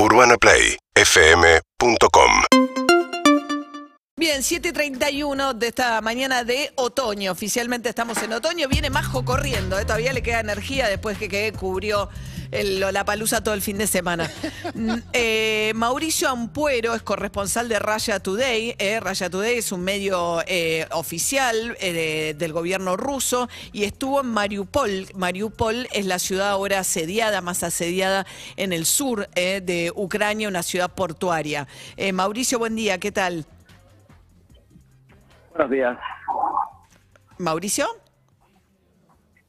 UrbanaPlayFM.com Bien, 7.31 de esta mañana de otoño. Oficialmente estamos en otoño. Viene Majo corriendo. ¿eh? Todavía le queda energía después que, que cubrió el, la palusa todo el fin de semana. Mm, eh, Mauricio Ampuero es corresponsal de Raya Today. eh. Raya Today es un medio eh, oficial eh, del gobierno ruso y estuvo en Mariupol. Mariupol es la ciudad ahora asediada, más asediada en el sur de Ucrania, una ciudad portuaria. Mauricio, buen día. ¿Qué tal? Buenos días. Mauricio.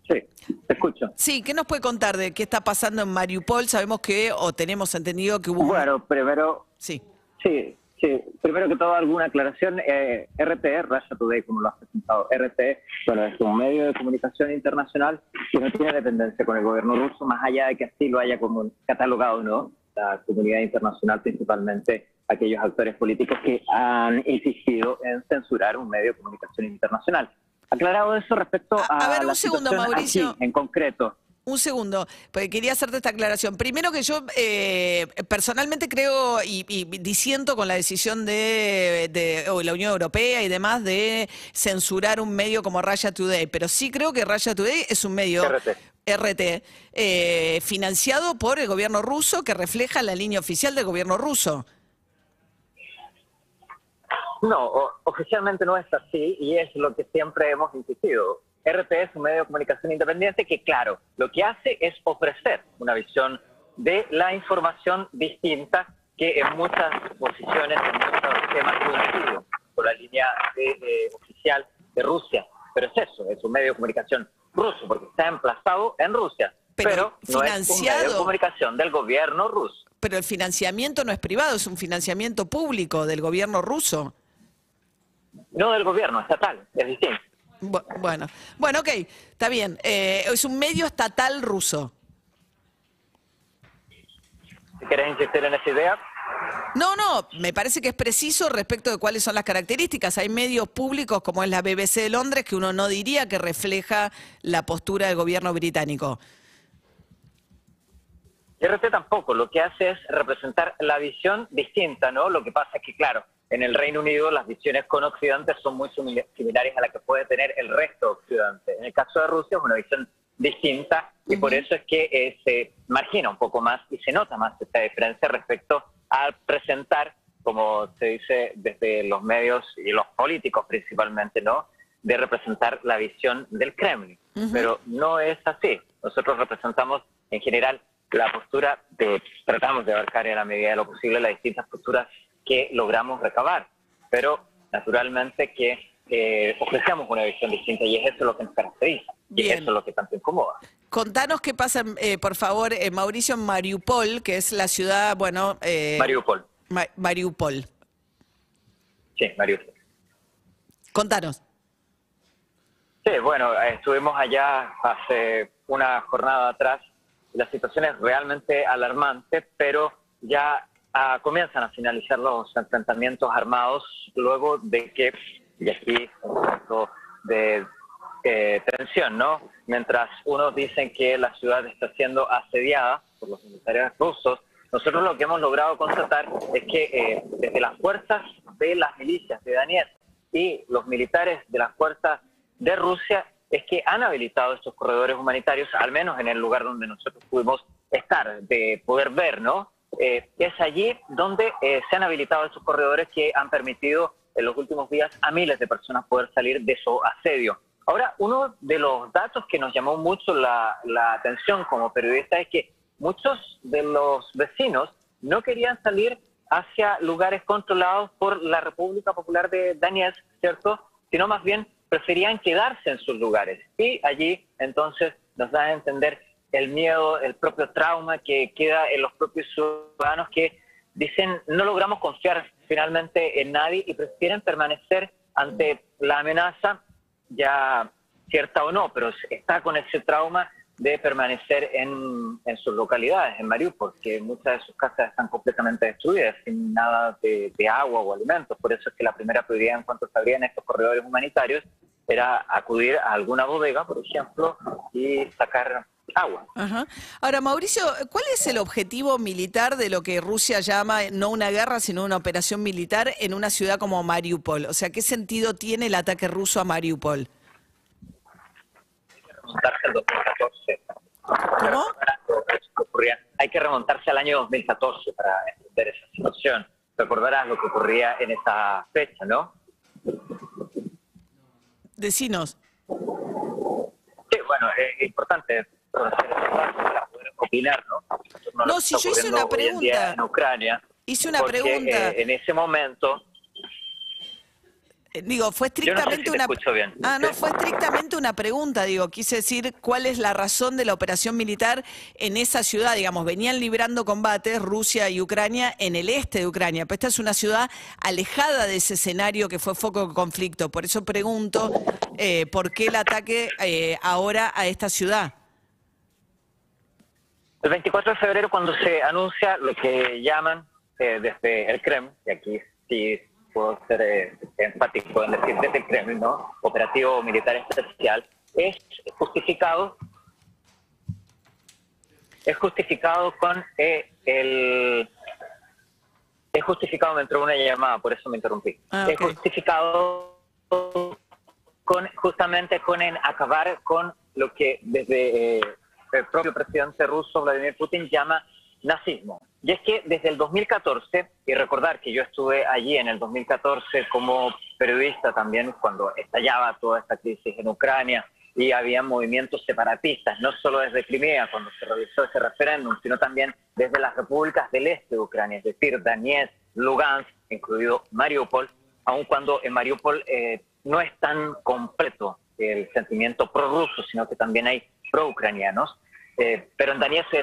Sí, te escucho. Sí, ¿qué nos puede contar de qué está pasando en Mariupol? Sabemos que, o tenemos entendido que hubo... Bueno, primero, Sí. sí, sí. Primero que todo, alguna aclaración. Eh, RT, Russia Today, como lo has presentado. RT, bueno, es un medio de comunicación internacional que no tiene dependencia con el gobierno ruso, más allá de que así lo haya como catalogado, ¿no? La comunidad internacional, principalmente aquellos actores políticos que han insistido en censurar un medio de comunicación internacional. Aclarado eso respecto A- a, a ver, la un segundo, Mauricio. aquí, en concreto. Un segundo, porque quería hacerte esta aclaración. Primero que yo eh, personalmente creo y, y disiento con la decisión de, de- la Unión Europea y demás de censurar un medio como Raya Today, pero sí creo que Raya Today es un medio RT. RT, eh, financiado por el gobierno ruso que refleja la línea oficial del gobierno ruso. No, oficialmente no es así y es lo que siempre hemos insistido. RT es un medio de comunicación independiente que, claro, lo que hace es ofrecer una visión de la información distinta que en muchas posiciones, en muchos temas coinciden con la línea de, eh, oficial de Rusia. Pero es eso, es un medio de comunicación ruso porque está emplazado en Rusia. Pero Pero, no es un medio de comunicación del gobierno ruso. Pero el financiamiento no es privado, es un financiamiento público del gobierno ruso. No del gobierno, estatal, es distinto. Bu- Bueno, bueno, ok, está bien. Eh, es un medio estatal ruso. Querés insistir en esa idea, No, no, me parece que es preciso respecto de cuáles son las características. Hay medios públicos como es la BBC de Londres que uno no diría que refleja la postura del gobierno británico. RT tampoco, lo que hace es representar la visión distinta, ¿no? Lo que pasa es que, claro, en el Reino Unido las visiones con Occidente son muy simil- similares a la que puede tener el resto de Occidente. En el caso de Rusia es una visión distinta y por eso es que eh, se margina un poco más y se nota más esta diferencia respecto a presentar, como se dice desde los medios y los políticos principalmente, ¿no? De representar la visión del Kremlin. Pero no es así. Nosotros representamos en general la postura de, tratamos de abarcar en la medida de lo posible las distintas posturas que logramos recabar, pero naturalmente que eh, ofrecemos una visión distinta y es eso lo que nos caracteriza y Bien. eso es lo que tanto incomoda. Contanos qué pasa, eh, por favor, eh, Mauricio, en Mariupol, que es la ciudad, bueno... eh, Mariupol, Ma- Mariupol. sí, Mariupol. Contanos. Sí, bueno, estuvimos allá hace una jornada atrás. La situación es realmente alarmante, pero ya comienzan a finalizar los enfrentamientos armados luego de que, y aquí un momento de eh, tensión, ¿no? Mientras unos dicen que la ciudad está siendo asediada por los militares rusos, nosotros lo que hemos logrado constatar es que eh, desde las fuerzas de las milicias de Daniel y los militares de las fuerzas de Rusia es que han habilitado estos corredores humanitarios, al menos en el lugar donde nosotros pudimos estar, de poder ver, ¿no? Eh, es allí donde eh, se han habilitado estos corredores que han permitido en los últimos días a miles de personas poder salir de su asedio. Ahora, uno de los datos que nos llamó mucho la, la atención como periodista es que muchos de los vecinos no querían salir hacia lugares controlados por la República Popular de Donetsk, ¿cierto? Sino más bien preferían quedarse en sus lugares. Y allí entonces nos da a entender el miedo, el propio trauma que queda en los propios ciudadanos que dicen no logramos confiar finalmente en nadie y prefieren permanecer ante la amenaza, ya cierta o no, pero está con ese trauma de permanecer en, en sus localidades, en Mariupol, que muchas de sus casas están completamente destruidas, sin nada de, de agua o alimentos. Por eso es que la primera prioridad en cuanto se abrían estos corredores humanitarios era acudir a alguna bodega, por ejemplo, y sacar agua. Ahora, Mauricio, ¿cuál es el objetivo militar de lo que Rusia llama no una guerra, sino una operación militar en una ciudad como Mariupol? O sea, ¿qué sentido tiene el ataque ruso a Mariupol? Hay que remontarse al 2014. ¿Cómo? Hay que remontarse al año 2014 para entender esa situación. Recordarás lo que ocurría en esa fecha, ¿no? Decinos. Sí, bueno, es importante para poder opinar, ¿no? No, si yo hice una pregunta. En Ucrania. Hice una pregunta. Eh, en ese momento. Eh, digo, fue estrictamente una. Ah, no, fue estrictamente una pregunta. Digo, quise decir cuál es la razón de la operación militar en esa ciudad. Digamos, venían librando combates Rusia y Ucrania en el este de Ucrania, pero esta es una ciudad alejada de ese escenario que fue foco de conflicto. Por eso pregunto eh, por qué el ataque ahora a esta ciudad. El 24 de febrero, cuando se anuncia lo que llaman eh, desde el Kremlin, y aquí sí puedo ser eh, enfático en decir desde el Kremlin, ¿no? Operativo militar especial, es justificado es justificado con eh, el es justificado me entró una llamada por eso me interrumpí ah, es justificado con justamente con acabar con lo que desde el propio presidente ruso Vladimir Putin llama nazismo. Y es que desde el 2014, y recordar que yo estuve allí en el 2014 como periodista también cuando estallaba toda esta crisis en Ucrania y había movimientos separatistas, no solo desde Crimea cuando se realizó ese referéndum, sino también desde las repúblicas del este de Ucrania, es decir, Donetsk, Lugansk, incluido Mariupol, aun cuando en Mariupol eh, no es tan completo el sentimiento prorruso, sino que también hay pro-ucranianos, eh, pero en Donetsk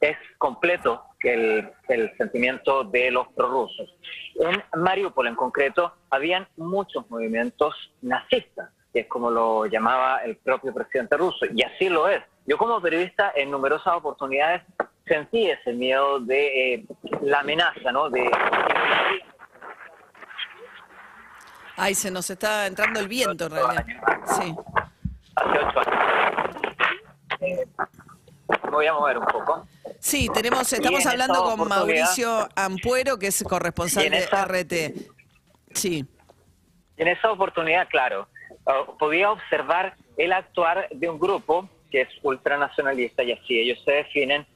es, completo el, el sentimiento de los prorrusos. En Mariupol en concreto habían muchos movimientos nazistas, que es como lo llamaba el propio presidente ruso, y así lo es. Yo como periodista en numerosas oportunidades sentí ese miedo de eh, la amenaza, ¿no? De Ay, se nos está entrando el viento en realidad. Sí. Hace ocho años. Eh, voy a mover un poco. Sí, tenemos, estamos hablando con Mauricio Ampuero, que es corresponsal de RT. Sí. en esa oportunidad, claro, podía observar el actuar de un grupo que es ultranacionalista y así ellos se definen,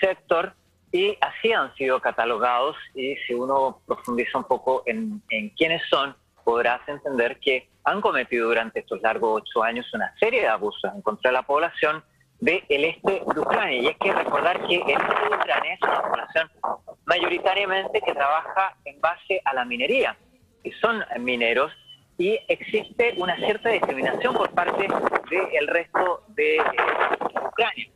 Sector, y así han sido catalogados y si uno profundiza un poco en, en quiénes son, podrás entender que han cometido durante estos largos ocho años una serie de abusos en contra de la población del este de Ucrania. Y hay que recordar que el este de Ucrania es una población mayoritariamente que trabaja en base a la minería, y son mineros, y existe una cierta discriminación por parte del resto de eh, Ucrania.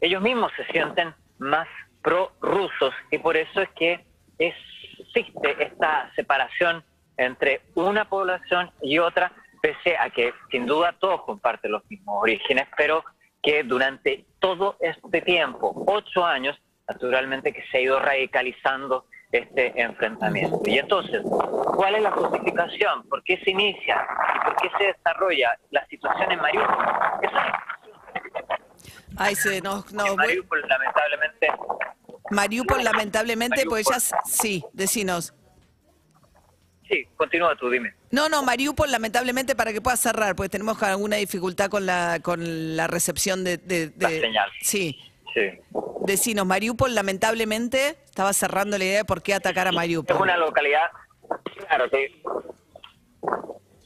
Ellos mismos se sienten más pro-rusos y por eso es que existe esta separación entre una población y otra, pese a que sin duda todos comparten los mismos orígenes, pero que durante todo este tiempo, ocho años, naturalmente que se ha ido radicalizando este enfrentamiento. Y entonces, ¿cuál es la justificación? ¿Por qué se inicia y por qué se desarrolla la situación en Mariupol? Ay, se nos... No, Mariupol, lamentablemente... Mariupol, lamentablemente, pues ya... Sí, decinos. Sí, continúa tú, dime. No, no, Mariupol, lamentablemente, para que pueda cerrar, porque tenemos alguna dificultad con la con la recepción de... de, la señal. Sí. Sí. Decinos, Mariupol, lamentablemente, estaba cerrando la idea de por qué atacar a Mariupol. Es una localidad, claro, que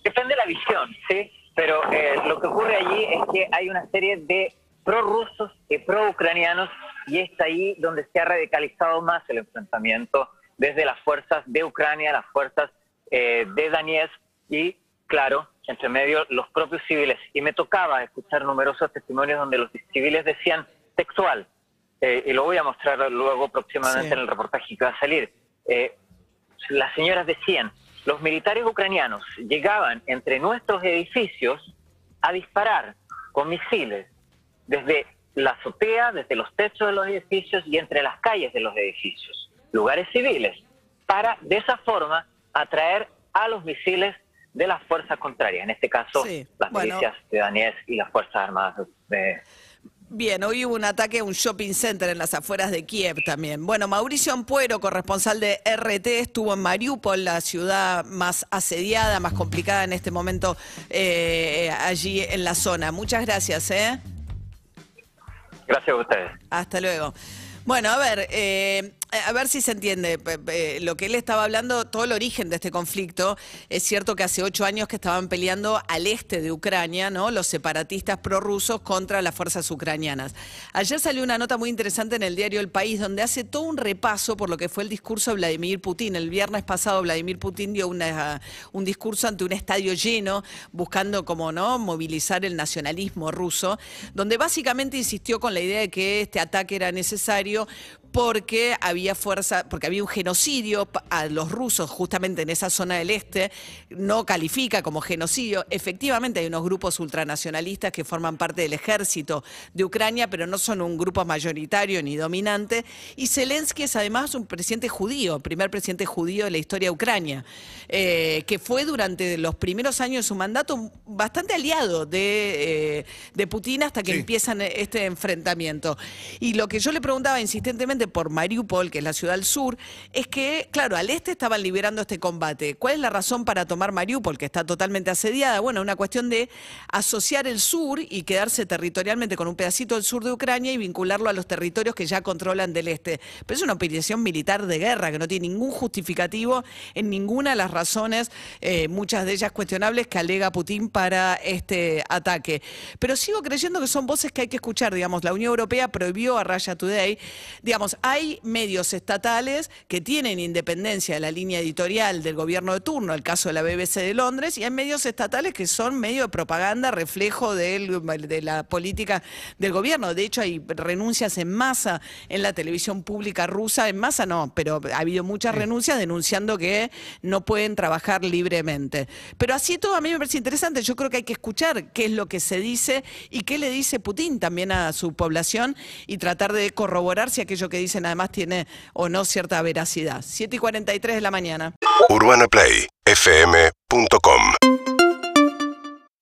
depende de la visión, ¿sí? Pero eh, lo que ocurre allí es que hay una serie de prorrusos y pro-ucranianos y es ahí donde se ha radicalizado más el enfrentamiento desde las fuerzas de Ucrania, las fuerzas eh, de Daniel y, claro, entre medio los propios civiles. Y me tocaba escuchar numerosos testimonios donde los civiles decían textual, eh, y lo voy a mostrar luego próximamente en el reportaje que va a salir. Eh, las señoras decían, los militares ucranianos llegaban entre nuestros edificios a disparar con misiles desde la azotea, desde los techos de los edificios y entre las calles de los edificios, lugares civiles, para de esa forma atraer a los misiles de las fuerzas contrarias, en este caso las milicias de Daniel y las Fuerzas Armadas de, Bien, hoy hubo un ataque a un shopping center en las afueras de Kiev también. Bueno, Mauricio Ampuero, corresponsal de RT, estuvo en Mariupol, la ciudad más asediada, más complicada en este momento eh, allí en la zona. Muchas gracias, ¿eh? Gracias a ustedes. Hasta luego. Bueno, a ver, eh, a ver si se entiende. Lo que él estaba hablando, todo el origen de este conflicto, es cierto que hace ocho años que estaban peleando al este de Ucrania, ¿no? Los separatistas prorrusos contra las fuerzas ucranianas. Ayer salió una nota muy interesante en el diario El País, donde hace todo un repaso por lo que fue el discurso de Vladimir Putin. El viernes pasado Vladimir Putin dio un discurso ante un estadio lleno, buscando como no movilizar el nacionalismo ruso, donde básicamente insistió con la idea de que este ataque era necesario porque había fuerza, porque había un genocidio a los rusos justamente en esa zona del este, no califica como genocidio. Efectivamente hay unos grupos ultranacionalistas que forman parte del ejército de Ucrania, pero no son un grupo mayoritario ni dominante. Y Zelensky es además un presidente judío, primer presidente judío de la historia de Ucrania, eh, que fue durante los primeros años de su mandato bastante aliado de, eh, Putin hasta que empiezan este enfrentamiento. Y lo que yo le preguntaba insistentemente por Mariupol, que es la ciudad al sur, es que, claro, al este estaban liberando este combate. ¿Cuál es la razón para tomar Mariupol, que está totalmente asediada? Bueno, una cuestión de asociar el sur y quedarse territorialmente con un pedacito del sur de Ucrania y vincularlo a los territorios que ya controlan del este. Pero es una operación militar de guerra que no tiene ningún justificativo en ninguna de las razones, eh, muchas de ellas cuestionables, que alega Putin para este ataque. Pero sigo creyendo que son voces que hay que escuchar. Digamos, la Unión Europea prohibió a Raya Today digamos, hay medios estatales que tienen independencia de la línea editorial del gobierno de turno, el caso de la BBC de Londres, y hay medios estatales que son medio de propaganda, reflejo de la política del gobierno. De hecho, hay renuncias en masa en la televisión pública rusa, en masa no, pero ha habido muchas renuncias denunciando que no pueden trabajar libremente. Pero así todo a mí me parece interesante, yo creo que hay que escuchar qué es lo que se dice y qué le dice Putin también a su población y tratar de corroborar si aquello dicen además tiene o no cierta veracidad. 7 y 43 de la mañana.